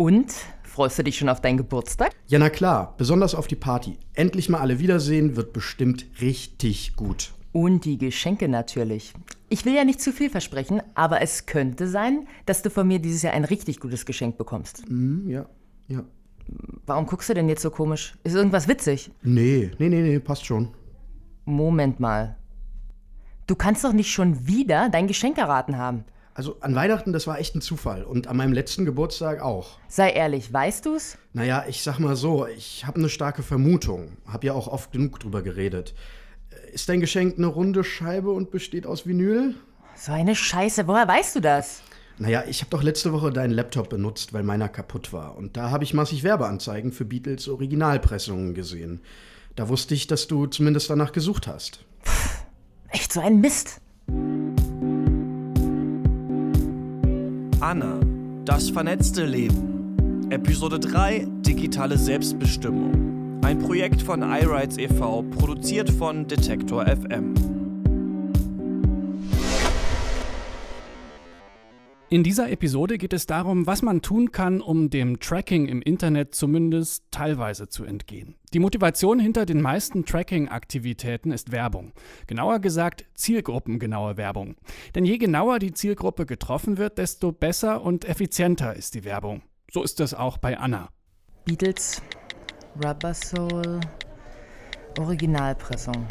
Und? Freust du dich schon auf deinen Geburtstag? Ja, na klar, besonders auf die Party. Endlich mal alle wiedersehen, wird bestimmt richtig gut. Und die Geschenke natürlich. Ich will ja nicht zu viel versprechen, aber es könnte sein, dass du von mir dieses Jahr ein richtig gutes Geschenk bekommst. Mhm, ja, ja. Warum guckst du denn jetzt so komisch? Ist irgendwas witzig? Nee, nee, nee, nee, passt schon. Moment mal. Du kannst doch nicht schon wieder dein Geschenk erraten haben. Also an Weihnachten, das war echt ein Zufall. Und an meinem letzten Geburtstag auch. Sei ehrlich, weißt du's? Naja, ich sag mal so, ich habe eine starke Vermutung. Hab ja auch oft genug drüber geredet. Ist dein Geschenk eine runde Scheibe und besteht aus Vinyl? So eine Scheiße, woher weißt du das? Naja, ich habe doch letzte Woche deinen Laptop benutzt, weil meiner kaputt war. Und da habe ich massig Werbeanzeigen für Beatles Originalpressungen gesehen. Da wusste ich, dass du zumindest danach gesucht hast. Pff, echt so ein Mist. Anna, das vernetzte Leben. Episode 3, digitale Selbstbestimmung. Ein Projekt von iRights e.V., produziert von Detektor FM. In dieser Episode geht es darum, was man tun kann, um dem Tracking im Internet zumindest teilweise zu entgehen. Die Motivation hinter den meisten Tracking-Aktivitäten ist Werbung. Genauer gesagt zielgruppengenaue Werbung. Denn je genauer die Zielgruppe getroffen wird, desto besser und effizienter ist die Werbung. So ist es auch bei Anna. Beatles, Rubber Soul, Originalpressung.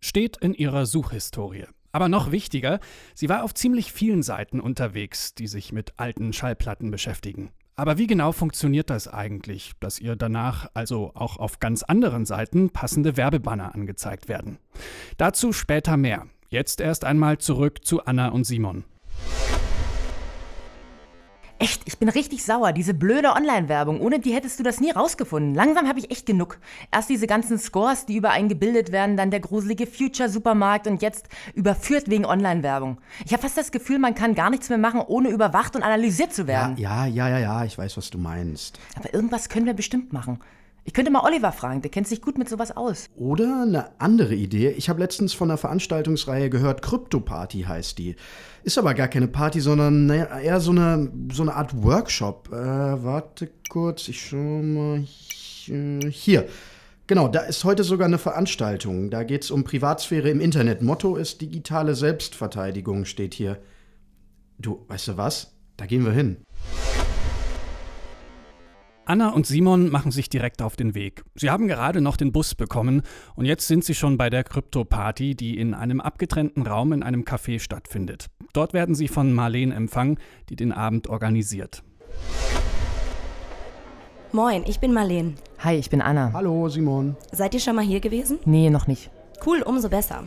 Steht in ihrer Suchhistorie. Aber noch wichtiger, sie war auf ziemlich vielen Seiten unterwegs, die sich mit alten Schallplatten beschäftigen. Aber wie genau funktioniert das eigentlich, dass ihr danach also auch auf ganz anderen Seiten passende Werbebanner angezeigt werden? Dazu später mehr. Jetzt erst einmal zurück zu Anna und Simon. Echt, ich bin richtig sauer. Diese blöde Online-Werbung. Ohne die hättest du das nie rausgefunden. Langsam habe ich echt genug. Erst diese ganzen Scores, die über einen gebildet werden, dann der gruselige Future-Supermarkt und jetzt überführt wegen Online-Werbung. Ich habe fast das Gefühl, man kann gar nichts mehr machen, ohne überwacht und analysiert zu werden. Ja, ja, ja, ja, ja, ich weiß, was du meinst. Aber irgendwas können wir bestimmt machen. Ich könnte mal Oliver fragen, der kennt sich gut mit sowas aus. Oder eine andere Idee. Ich habe letztens von einer Veranstaltungsreihe gehört, Krypto-Party heißt die. Ist aber gar keine Party, sondern eher so eine, so eine Art Workshop. Äh, warte kurz, ich schau mal. Hier. Genau, da ist heute sogar eine Veranstaltung. Da geht es um Privatsphäre im Internet. Motto ist digitale Selbstverteidigung, steht hier. Du, weißt du was? Da gehen wir hin. Anna und Simon machen sich direkt auf den Weg. Sie haben gerade noch den Bus bekommen und jetzt sind sie schon bei der Krypto-Party, die in einem abgetrennten Raum in einem Café stattfindet. Dort werden sie von Marleen empfangen, die den Abend organisiert. Moin, ich bin Marleen. Hi, ich bin Anna. Hallo, Simon. Seid ihr schon mal hier gewesen? Nee, noch nicht. Cool, umso besser.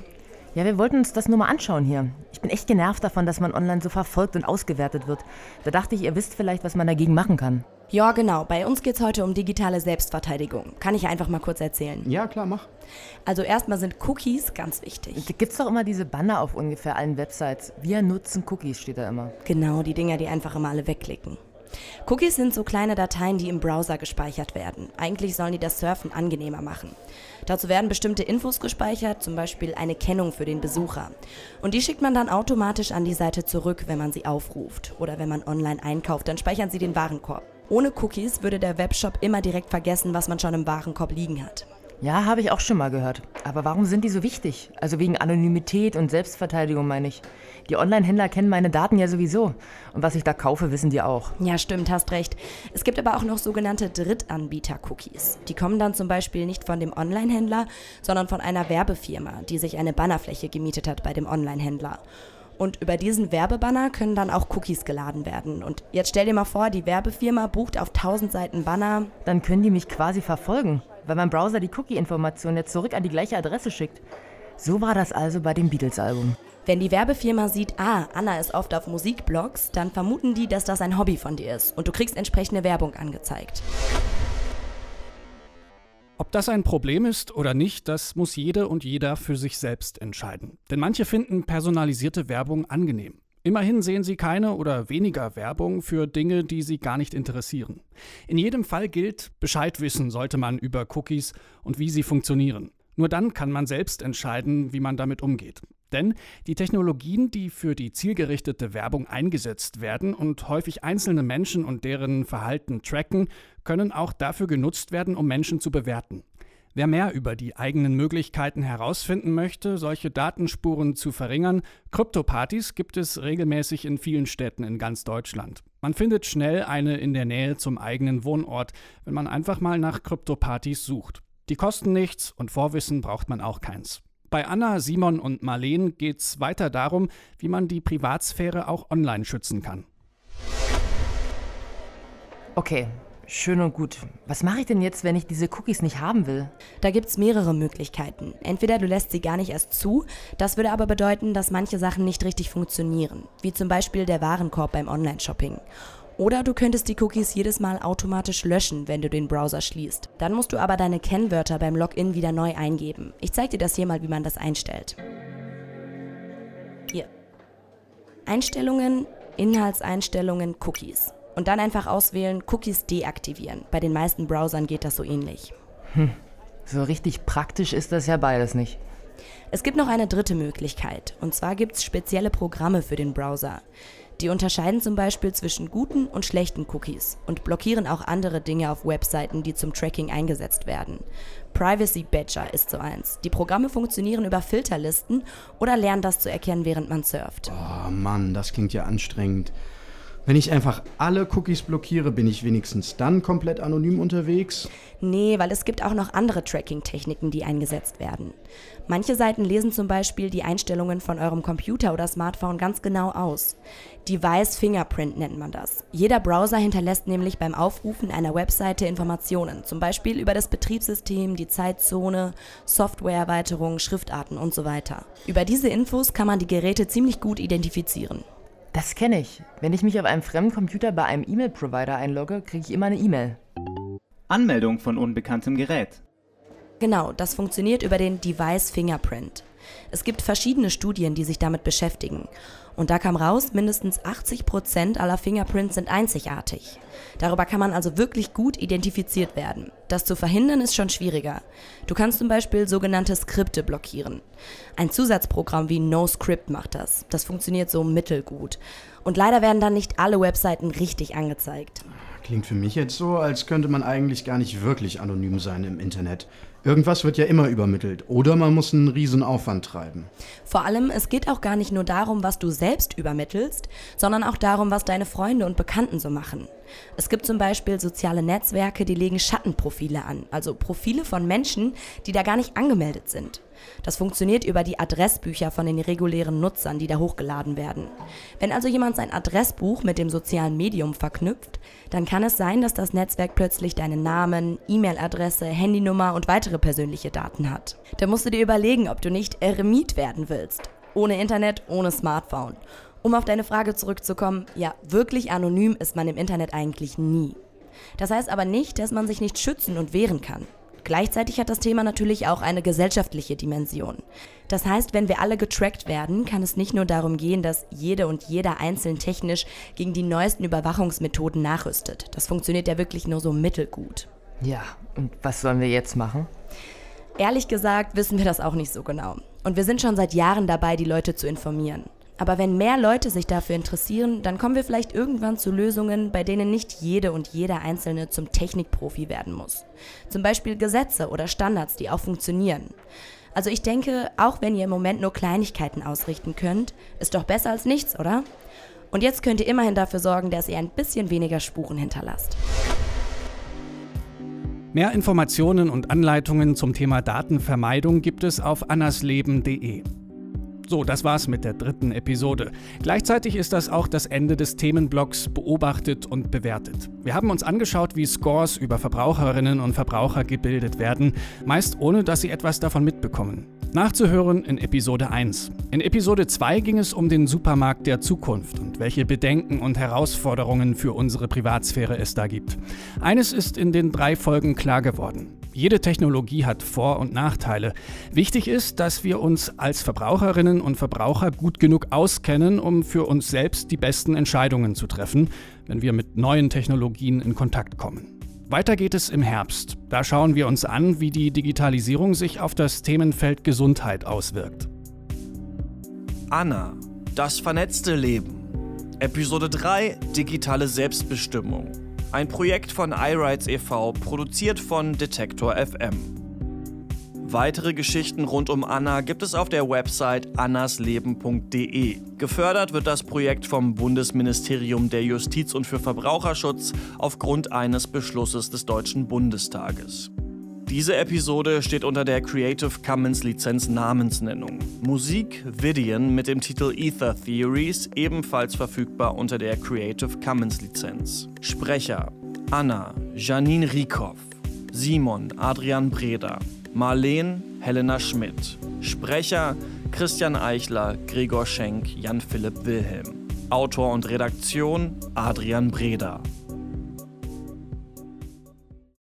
Ja, wir wollten uns das nur mal anschauen hier. Ich bin echt genervt davon, dass man online so verfolgt und ausgewertet wird. Da dachte ich, ihr wisst vielleicht, was man dagegen machen kann. Ja, genau. Bei uns geht es heute um digitale Selbstverteidigung. Kann ich einfach mal kurz erzählen? Ja, klar, mach. Also erstmal sind Cookies ganz wichtig. Da gibt's doch immer diese Banner auf ungefähr allen Websites. Wir nutzen Cookies, steht da immer. Genau, die Dinger, die einfach immer alle wegklicken. Cookies sind so kleine Dateien, die im Browser gespeichert werden. Eigentlich sollen die das Surfen angenehmer machen. Dazu werden bestimmte Infos gespeichert, zum Beispiel eine Kennung für den Besucher. Und die schickt man dann automatisch an die Seite zurück, wenn man sie aufruft. Oder wenn man online einkauft, dann speichern sie den Warenkorb. Ohne Cookies würde der Webshop immer direkt vergessen, was man schon im Warenkorb liegen hat. Ja, habe ich auch schon mal gehört. Aber warum sind die so wichtig? Also wegen Anonymität und Selbstverteidigung meine ich. Die Online-Händler kennen meine Daten ja sowieso. Und was ich da kaufe, wissen die auch. Ja, stimmt, hast recht. Es gibt aber auch noch sogenannte Drittanbieter-Cookies. Die kommen dann zum Beispiel nicht von dem Online-Händler, sondern von einer Werbefirma, die sich eine Bannerfläche gemietet hat bei dem Online-Händler. Und über diesen Werbebanner können dann auch Cookies geladen werden. Und jetzt stell dir mal vor, die Werbefirma bucht auf 1000 Seiten Banner. Dann können die mich quasi verfolgen weil mein Browser die Cookie-Informationen jetzt zurück an die gleiche Adresse schickt. So war das also bei dem Beatles-Album. Wenn die Werbefirma sieht, ah, Anna ist oft auf Musikblogs, dann vermuten die, dass das ein Hobby von dir ist und du kriegst entsprechende Werbung angezeigt. Ob das ein Problem ist oder nicht, das muss jede und jeder für sich selbst entscheiden. Denn manche finden personalisierte Werbung angenehm. Immerhin sehen Sie keine oder weniger Werbung für Dinge, die Sie gar nicht interessieren. In jedem Fall gilt, Bescheid wissen sollte man über Cookies und wie sie funktionieren. Nur dann kann man selbst entscheiden, wie man damit umgeht. Denn die Technologien, die für die zielgerichtete Werbung eingesetzt werden und häufig einzelne Menschen und deren Verhalten tracken, können auch dafür genutzt werden, um Menschen zu bewerten. Wer mehr über die eigenen Möglichkeiten herausfinden möchte, solche Datenspuren zu verringern, Kryptopartys gibt es regelmäßig in vielen Städten in ganz Deutschland. Man findet schnell eine in der Nähe zum eigenen Wohnort, wenn man einfach mal nach Kryptopartys sucht. Die kosten nichts und Vorwissen braucht man auch keins. Bei Anna, Simon und Marleen geht es weiter darum, wie man die Privatsphäre auch online schützen kann. Okay, schön und gut. Was mache ich denn jetzt, wenn ich diese Cookies nicht haben will? Da gibt es mehrere Möglichkeiten. Entweder du lässt sie gar nicht erst zu, das würde aber bedeuten, dass manche Sachen nicht richtig funktionieren, wie zum Beispiel der Warenkorb beim Online-Shopping. Oder du könntest die Cookies jedes Mal automatisch löschen, wenn du den Browser schließt. Dann musst du aber deine Kennwörter beim Login wieder neu eingeben. Ich zeige dir das hier mal, wie man das einstellt. Hier. Einstellungen, Inhaltseinstellungen, Cookies. Und dann einfach auswählen, Cookies deaktivieren. Bei den meisten Browsern geht das so ähnlich. Hm. So richtig praktisch ist das ja beides nicht. Es gibt noch eine dritte Möglichkeit. Und zwar gibt es spezielle Programme für den Browser. Die unterscheiden zum Beispiel zwischen guten und schlechten Cookies und blockieren auch andere Dinge auf Webseiten, die zum Tracking eingesetzt werden. Privacy Badger ist so eins. Die Programme funktionieren über Filterlisten oder lernen das zu erkennen, während man surft. Oh Mann, das klingt ja anstrengend. Wenn ich einfach alle Cookies blockiere, bin ich wenigstens dann komplett anonym unterwegs? Nee, weil es gibt auch noch andere Tracking-Techniken, die eingesetzt werden. Manche Seiten lesen zum Beispiel die Einstellungen von eurem Computer oder Smartphone ganz genau aus. Device Fingerprint nennt man das. Jeder Browser hinterlässt nämlich beim Aufrufen einer Webseite Informationen, zum Beispiel über das Betriebssystem, die Zeitzone, Softwareerweiterungen, Schriftarten und so weiter. Über diese Infos kann man die Geräte ziemlich gut identifizieren. Das kenne ich. Wenn ich mich auf einem fremden Computer bei einem E-Mail-Provider einlogge, kriege ich immer eine E-Mail. Anmeldung von unbekanntem Gerät. Genau, das funktioniert über den Device Fingerprint. Es gibt verschiedene Studien, die sich damit beschäftigen. Und da kam raus, mindestens 80 Prozent aller Fingerprints sind einzigartig. Darüber kann man also wirklich gut identifiziert werden. Das zu verhindern ist schon schwieriger. Du kannst zum Beispiel sogenannte Skripte blockieren. Ein Zusatzprogramm wie NoScript macht das. Das funktioniert so mittelgut. Und leider werden dann nicht alle Webseiten richtig angezeigt. Klingt für mich jetzt so, als könnte man eigentlich gar nicht wirklich anonym sein im Internet. Irgendwas wird ja immer übermittelt. Oder man muss einen riesen Aufwand treiben. Vor allem, es geht auch gar nicht nur darum, was du selbst übermittelst, sondern auch darum, was deine Freunde und Bekannten so machen. Es gibt zum Beispiel soziale Netzwerke, die legen Schattenprofile an, also Profile von Menschen, die da gar nicht angemeldet sind. Das funktioniert über die Adressbücher von den regulären Nutzern, die da hochgeladen werden. Wenn also jemand sein Adressbuch mit dem sozialen Medium verknüpft, dann kann es sein, dass das Netzwerk plötzlich deinen Namen, E-Mail-Adresse, Handynummer und weitere persönliche Daten hat. Da musst du dir überlegen, ob du nicht Eremit werden willst. Ohne Internet, ohne Smartphone. Um auf deine Frage zurückzukommen, ja, wirklich anonym ist man im Internet eigentlich nie. Das heißt aber nicht, dass man sich nicht schützen und wehren kann. Gleichzeitig hat das Thema natürlich auch eine gesellschaftliche Dimension. Das heißt, wenn wir alle getrackt werden, kann es nicht nur darum gehen, dass jede und jeder einzeln technisch gegen die neuesten Überwachungsmethoden nachrüstet. Das funktioniert ja wirklich nur so mittelgut. Ja, und was sollen wir jetzt machen? Ehrlich gesagt wissen wir das auch nicht so genau. Und wir sind schon seit Jahren dabei, die Leute zu informieren. Aber wenn mehr Leute sich dafür interessieren, dann kommen wir vielleicht irgendwann zu Lösungen, bei denen nicht jede und jeder Einzelne zum Technikprofi werden muss. Zum Beispiel Gesetze oder Standards, die auch funktionieren. Also ich denke, auch wenn ihr im Moment nur Kleinigkeiten ausrichten könnt, ist doch besser als nichts, oder? Und jetzt könnt ihr immerhin dafür sorgen, dass ihr ein bisschen weniger Spuren hinterlasst. Mehr Informationen und Anleitungen zum Thema Datenvermeidung gibt es auf annasleben.de. So, das war's mit der dritten Episode. Gleichzeitig ist das auch das Ende des Themenblocks Beobachtet und Bewertet. Wir haben uns angeschaut, wie Scores über Verbraucherinnen und Verbraucher gebildet werden, meist ohne dass sie etwas davon mitbekommen. Nachzuhören in Episode 1. In Episode 2 ging es um den Supermarkt der Zukunft und welche Bedenken und Herausforderungen für unsere Privatsphäre es da gibt. Eines ist in den drei Folgen klar geworden. Jede Technologie hat Vor- und Nachteile. Wichtig ist, dass wir uns als Verbraucherinnen und Verbraucher gut genug auskennen, um für uns selbst die besten Entscheidungen zu treffen, wenn wir mit neuen Technologien in Kontakt kommen. Weiter geht es im Herbst. Da schauen wir uns an, wie die Digitalisierung sich auf das Themenfeld Gesundheit auswirkt. Anna, das vernetzte Leben. Episode 3 Digitale Selbstbestimmung. Ein Projekt von iRights e.V., produziert von Detektor FM. Weitere Geschichten rund um Anna gibt es auf der Website annasleben.de. Gefördert wird das Projekt vom Bundesministerium der Justiz und für Verbraucherschutz aufgrund eines Beschlusses des Deutschen Bundestages. Diese Episode steht unter der Creative Commons Lizenz Namensnennung. Musik Vidian mit dem Titel Ether Theories, ebenfalls verfügbar unter der Creative Commons Lizenz. Sprecher Anna Janine Riekow, Simon Adrian Breda, Marleen Helena Schmidt. Sprecher Christian Eichler, Gregor Schenk, Jan-Philipp Wilhelm. Autor und Redaktion Adrian Breda.